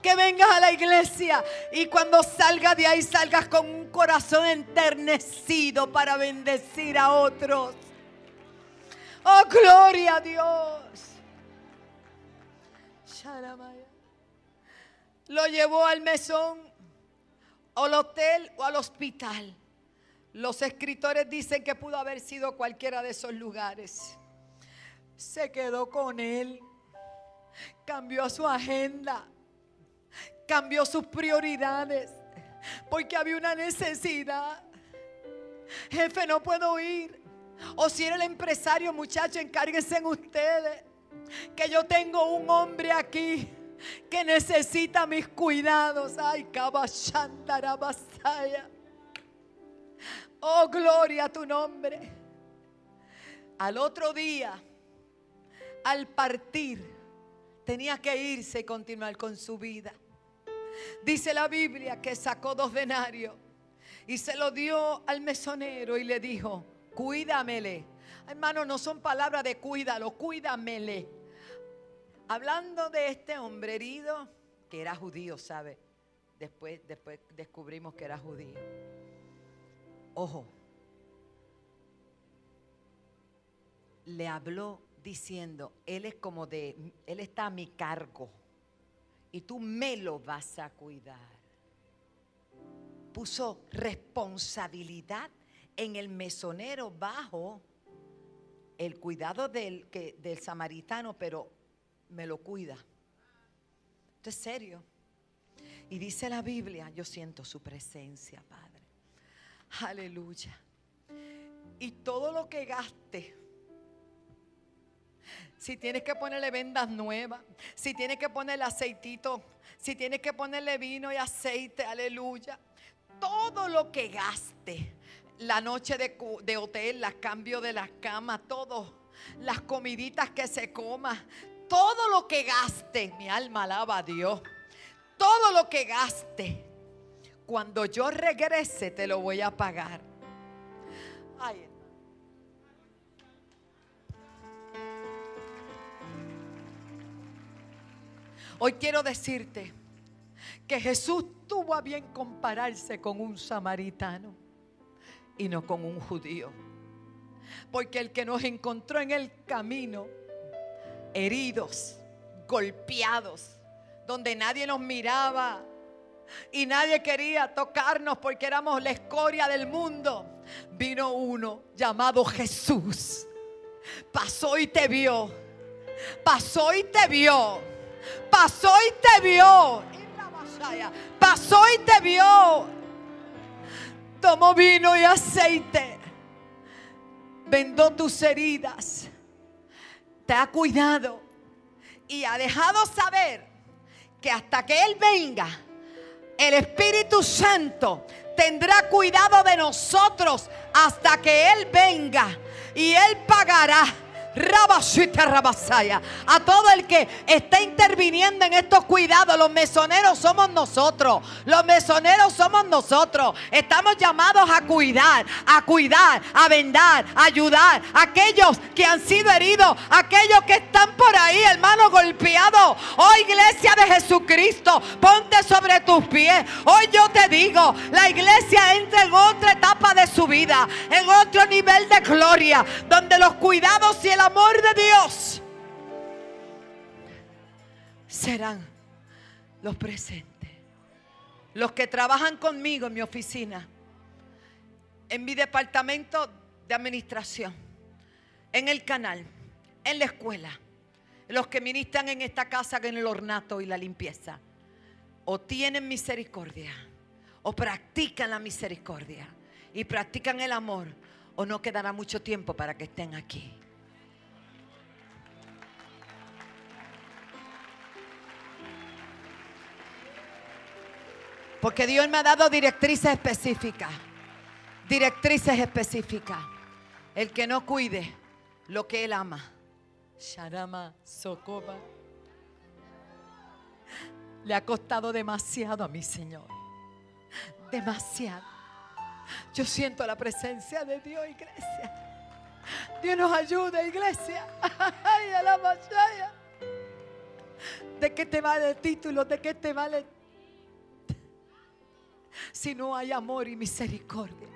que vengas a la iglesia y cuando salgas de ahí salgas con un corazón enternecido para bendecir a otros. Oh, gloria a Dios. Lo llevó al mesón, al hotel o al hospital. Los escritores dicen que pudo haber sido cualquiera de esos lugares. Se quedó con él. Cambió su agenda. Cambió sus prioridades. Porque había una necesidad. Jefe, no puedo ir. O si era el empresario, muchachos, encárguense en ustedes. Que yo tengo un hombre aquí que necesita mis cuidados. Ay, Kabashandarabasaya. Oh, gloria a tu nombre. Al otro día, al partir, tenía que irse y continuar con su vida. Dice la Biblia que sacó dos denarios y se lo dio al mesonero y le dijo, cuídamele. Hermano, no son palabras de cuídalo, cuídamele. Hablando de este hombre herido, que era judío, ¿sabe? Después, después descubrimos que era judío. Ojo, le habló diciendo, él es como de, él está a mi cargo y tú me lo vas a cuidar. Puso responsabilidad en el mesonero bajo el cuidado del, que, del samaritano, pero me lo cuida. Esto es serio. Y dice la Biblia, yo siento su presencia, Padre. Aleluya. Y todo lo que gaste, si tienes que ponerle vendas nuevas, si tienes que ponerle aceitito, si tienes que ponerle vino y aceite, aleluya. Todo lo que gaste, la noche de, hotel, las cambios de las camas, todo, las comiditas que se coma, todo lo que gaste, mi alma alaba a Dios, todo lo que gaste, cuando yo regrese te lo voy a pagar. Ay, Hoy quiero decirte que Jesús tuvo a bien compararse con un samaritano y no con un judío. Porque el que nos encontró en el camino, heridos, golpeados, donde nadie nos miraba y nadie quería tocarnos porque éramos la escoria del mundo, vino uno llamado Jesús. Pasó y te vio. Pasó y te vio Pasó y te vio. Pasó y te vio. Tomó vino y aceite. Vendó tus heridas. Te ha cuidado. Y ha dejado saber que hasta que Él venga, el Espíritu Santo tendrá cuidado de nosotros hasta que Él venga. Y Él pagará a todo el que está interviniendo en estos cuidados, los mesoneros somos nosotros. Los mesoneros somos nosotros. Estamos llamados a cuidar, a cuidar, a vendar, a ayudar a aquellos que han sido heridos, aquellos que están por ahí, hermano, golpeados. Oh, iglesia de Jesucristo, ponte sobre tus pies. Hoy yo te digo, la iglesia entra en otra etapa de su vida, en otro nivel de gloria, donde los cuidados y el amor de Dios serán los presentes. Los que trabajan conmigo en mi oficina, en mi departamento de administración, en el canal, en la escuela, los que ministran en esta casa en el ornato y la limpieza, o tienen misericordia, o practican la misericordia y practican el amor, o no quedará mucho tiempo para que estén aquí. Porque Dios me ha dado directrices específicas. Directrices específicas. El que no cuide lo que él ama. Sharama Sokoba. Le ha costado demasiado a mi Señor. Demasiado. Yo siento la presencia de Dios, iglesia. Dios nos ayude, iglesia. Ay, a la ¿De qué te vale el título? ¿De qué te vale si no hay amor y misericordia.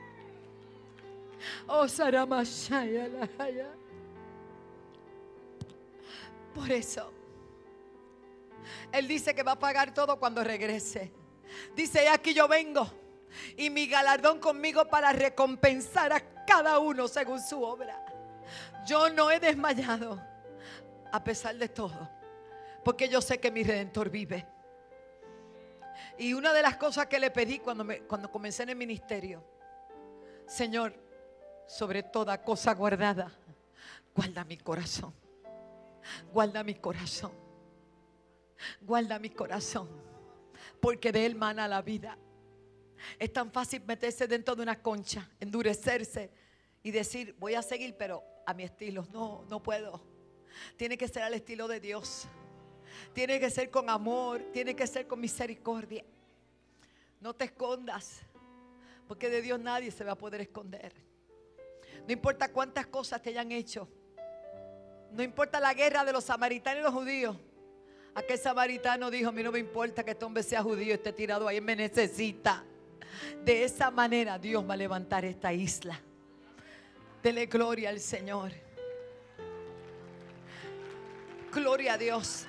Oh, Por eso, Él dice que va a pagar todo cuando regrese. Dice, aquí yo vengo y mi galardón conmigo para recompensar a cada uno según su obra. Yo no he desmayado a pesar de todo, porque yo sé que mi redentor vive. Y una de las cosas que le pedí cuando, me, cuando comencé en el ministerio, Señor, sobre toda cosa guardada, guarda mi corazón, guarda mi corazón, guarda mi corazón, porque de él mana la vida. Es tan fácil meterse dentro de una concha, endurecerse y decir, voy a seguir, pero a mi estilo. No, no puedo. Tiene que ser al estilo de Dios. Tiene que ser con amor, tiene que ser con misericordia. No te escondas, porque de Dios nadie se va a poder esconder. No importa cuántas cosas te hayan hecho. No importa la guerra de los samaritanos y los judíos. Aquel samaritano dijo, a mí no me importa que este hombre sea judío, esté tirado ahí, me necesita. De esa manera Dios va a levantar esta isla. Dele gloria al Señor. Gloria a Dios.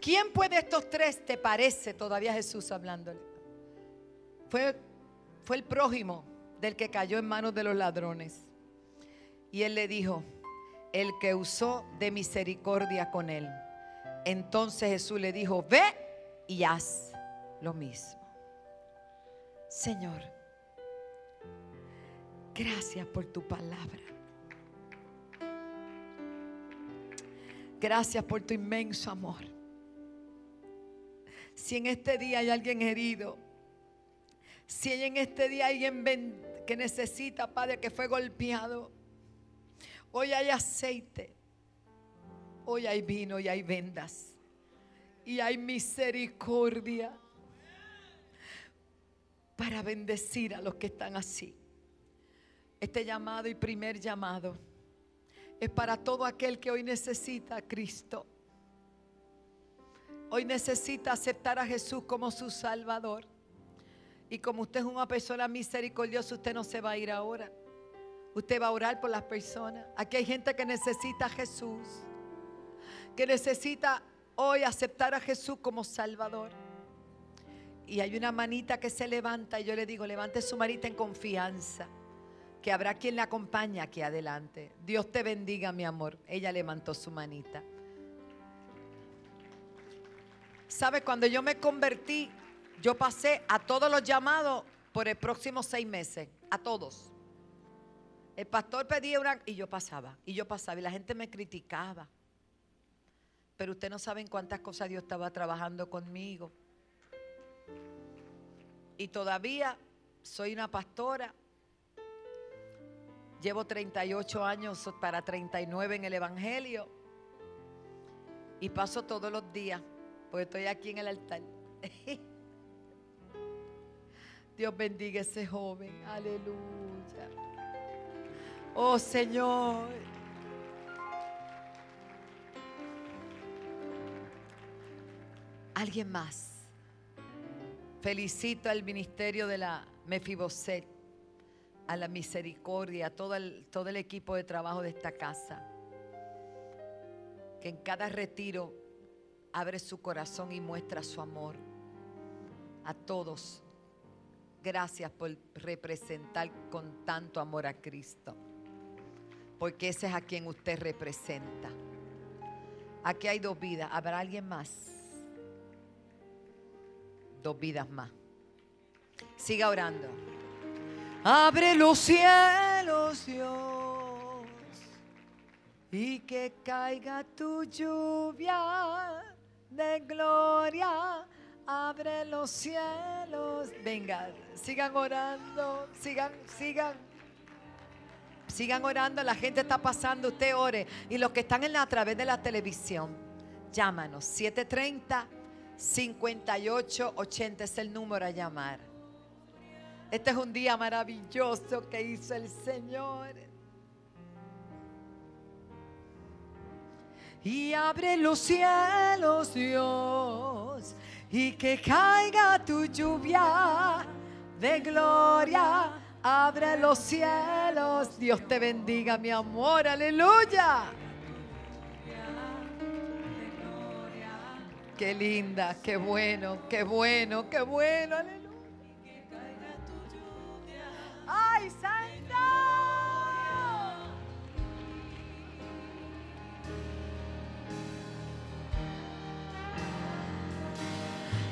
¿Quién puede estos tres te parece todavía Jesús hablándole? Fue, fue el prójimo del que cayó en manos de los ladrones. Y él le dijo, el que usó de misericordia con él. Entonces Jesús le dijo, ve y haz lo mismo. Señor, gracias por tu palabra. Gracias por tu inmenso amor. Si en este día hay alguien herido, si en este día hay alguien que necesita, Padre, que fue golpeado, hoy hay aceite, hoy hay vino y hay vendas y hay misericordia para bendecir a los que están así. Este llamado y primer llamado es para todo aquel que hoy necesita a Cristo. Hoy necesita aceptar a Jesús como su Salvador. Y como usted es una persona misericordiosa, usted no se va a ir ahora. Usted va a orar por las personas. Aquí hay gente que necesita a Jesús. Que necesita hoy aceptar a Jesús como Salvador. Y hay una manita que se levanta y yo le digo, levante su manita en confianza. Que habrá quien le acompañe aquí adelante. Dios te bendiga, mi amor. Ella levantó su manita. ¿Sabe? Cuando yo me convertí, yo pasé a todos los llamados por el próximo seis meses. A todos. El pastor pedía una... Y yo pasaba. Y yo pasaba. Y la gente me criticaba. Pero usted no saben cuántas cosas Dios estaba trabajando conmigo. Y todavía soy una pastora. Llevo 38 años para 39 en el Evangelio. Y paso todos los días porque estoy aquí en el altar. Dios bendiga a ese joven. Aleluya. Oh Señor. Alguien más. Felicito al ministerio de la Mefiboset, a la misericordia, a todo el, todo el equipo de trabajo de esta casa. Que en cada retiro abre su corazón y muestra su amor a todos. Gracias por representar con tanto amor a Cristo. Porque ese es a quien usted representa. Aquí hay dos vidas. ¿Habrá alguien más? Dos vidas más. Siga orando. Abre los cielos, Dios, y que caiga tu lluvia de gloria, abre los cielos. Venga, sigan orando, sigan, sigan. Sigan orando, la gente está pasando, usted ore. Y los que están en la, a través de la televisión, llámanos. 730 5880 es el número a llamar. Este es un día maravilloso que hizo el Señor. Y abre los cielos, Dios, y que caiga tu lluvia de gloria. Abre los cielos. Dios te bendiga, mi amor. Aleluya. Qué linda, qué bueno, qué bueno, qué bueno. Aleluya.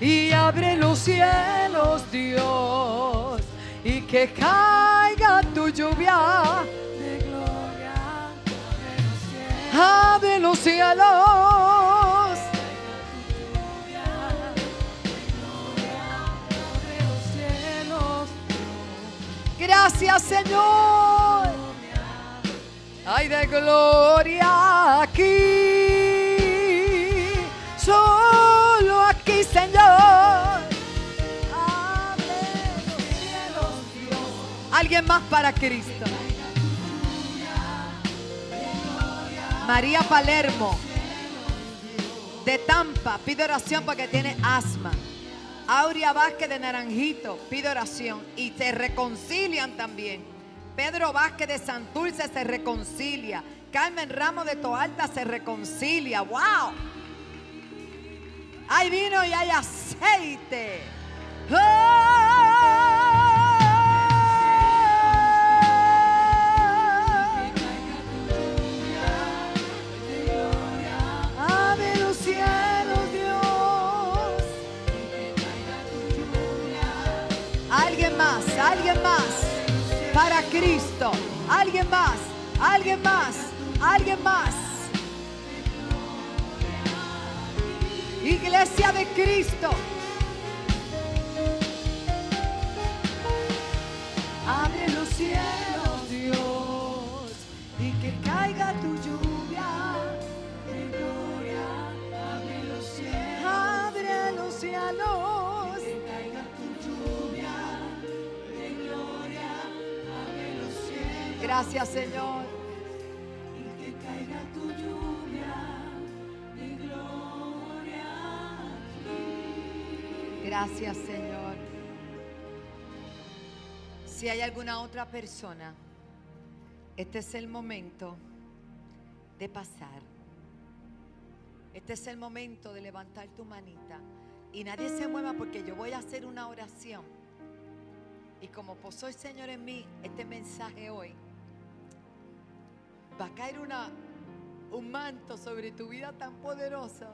Y abre los cielos, Dios, y que caiga tu lluvia de gloria. Abre los cielos. Gracias, Señor. Ay, de gloria aquí. Alguien más para Cristo. María Palermo de Tampa pide oración porque tiene asma. Aurea Vázquez de Naranjito pide oración y se reconcilian también. Pedro Vázquez de Santurce se reconcilia. Carmen Ramos de Toalta se reconcilia. ¡Wow! Hay vino y hay aceite. Abre Para Cristo. Alguien más, alguien más, alguien más. Iglesia de Cristo. Abre los cielos, Gracias, Señor. Y que caiga tu lluvia de gloria. Gracias, Señor. Si hay alguna otra persona, este es el momento de pasar. Este es el momento de levantar tu manita. Y nadie se mueva porque yo voy a hacer una oración. Y como posó el Señor en mí este mensaje hoy, va a caer una, un manto sobre tu vida tan poderoso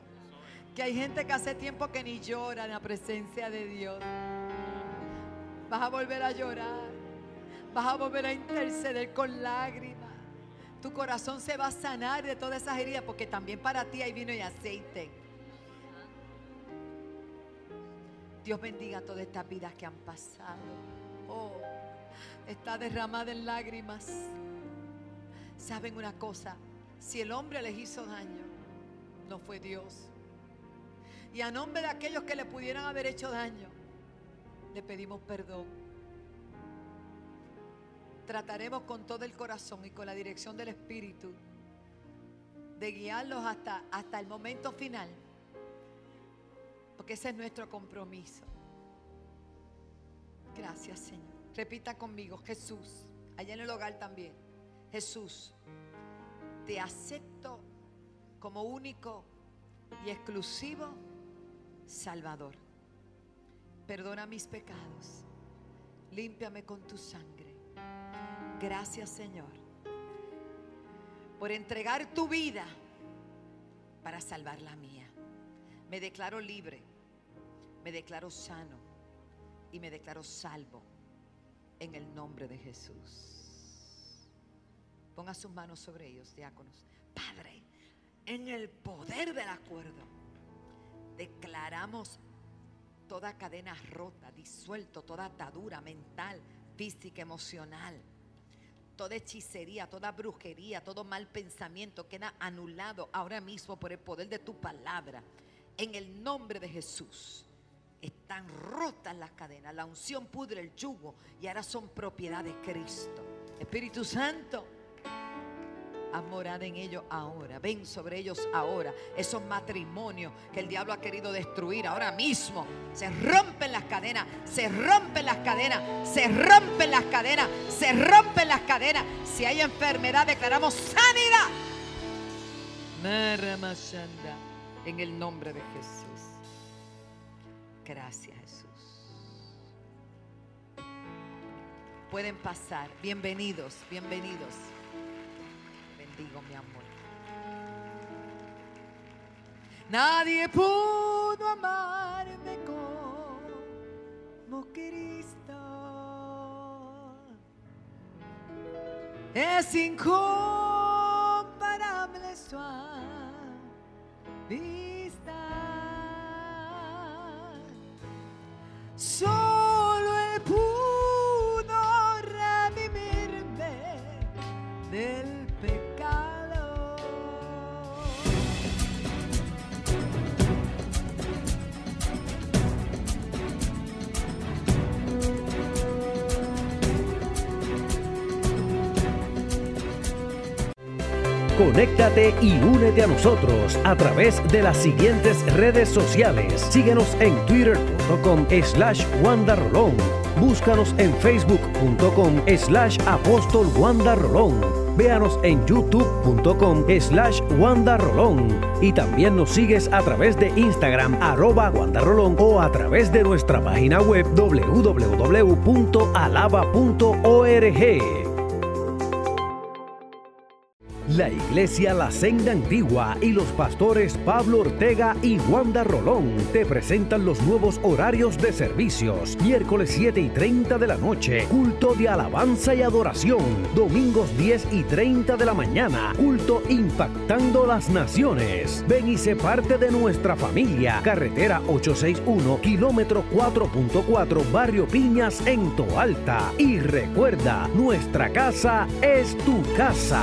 que hay gente que hace tiempo que ni llora en la presencia de Dios. Vas a volver a llorar. Vas a volver a interceder con lágrimas. Tu corazón se va a sanar de todas esas heridas porque también para ti hay vino y aceite. Dios bendiga todas estas vidas que han pasado. Oh, está derramada en lágrimas. ¿Saben una cosa? Si el hombre les hizo daño, no fue Dios. Y a nombre de aquellos que le pudieran haber hecho daño, le pedimos perdón. Trataremos con todo el corazón y con la dirección del Espíritu de guiarlos hasta, hasta el momento final. Porque ese es nuestro compromiso. Gracias, Señor. Repita conmigo, Jesús, allá en el hogar también. Jesús, te acepto como único y exclusivo Salvador. Perdona mis pecados. Límpiame con tu sangre. Gracias, Señor, por entregar tu vida para salvar la mía. Me declaro libre, me declaro sano y me declaro salvo en el nombre de Jesús. Ponga sus manos sobre ellos, diáconos. Padre, en el poder del acuerdo, declaramos toda cadena rota, disuelto, toda atadura mental, física, emocional, toda hechicería, toda brujería, todo mal pensamiento queda anulado ahora mismo por el poder de tu palabra. En el nombre de Jesús. Están rotas las cadenas, la unción pudre el yugo y ahora son propiedad de Cristo. Espíritu Santo, Haz morada en ellos ahora. Ven sobre ellos ahora. Esos matrimonios que el diablo ha querido destruir ahora mismo. Se rompen las cadenas. Se rompen las cadenas. Se rompen las cadenas. Se rompen las cadenas. Si hay enfermedad, declaramos sanidad. En el nombre de Jesús. Gracias, Jesús. Pueden pasar. Bienvenidos, bienvenidos. Bendigo, mi amor. Nadie pudo amarme como Cristo. Es incomparable su vista. Solo Conéctate y únete a nosotros a través de las siguientes redes sociales. Síguenos en twitter.com slash Rolón. Búscanos en facebook.com slash apóstol Rolón. Véanos en youtube.com slash Rolón. Y también nos sigues a través de Instagram arroba Rolón o a través de nuestra página web www.alaba.org. La Iglesia La Senda Antigua y los pastores Pablo Ortega y Wanda Rolón te presentan los nuevos horarios de servicios. Miércoles 7 y 30 de la noche, culto de alabanza y adoración. Domingos 10 y 30 de la mañana, culto impactando las naciones. Ven y sé parte de nuestra familia. Carretera 861, kilómetro 4.4, Barrio Piñas en Toalta. Y recuerda, nuestra casa es tu casa.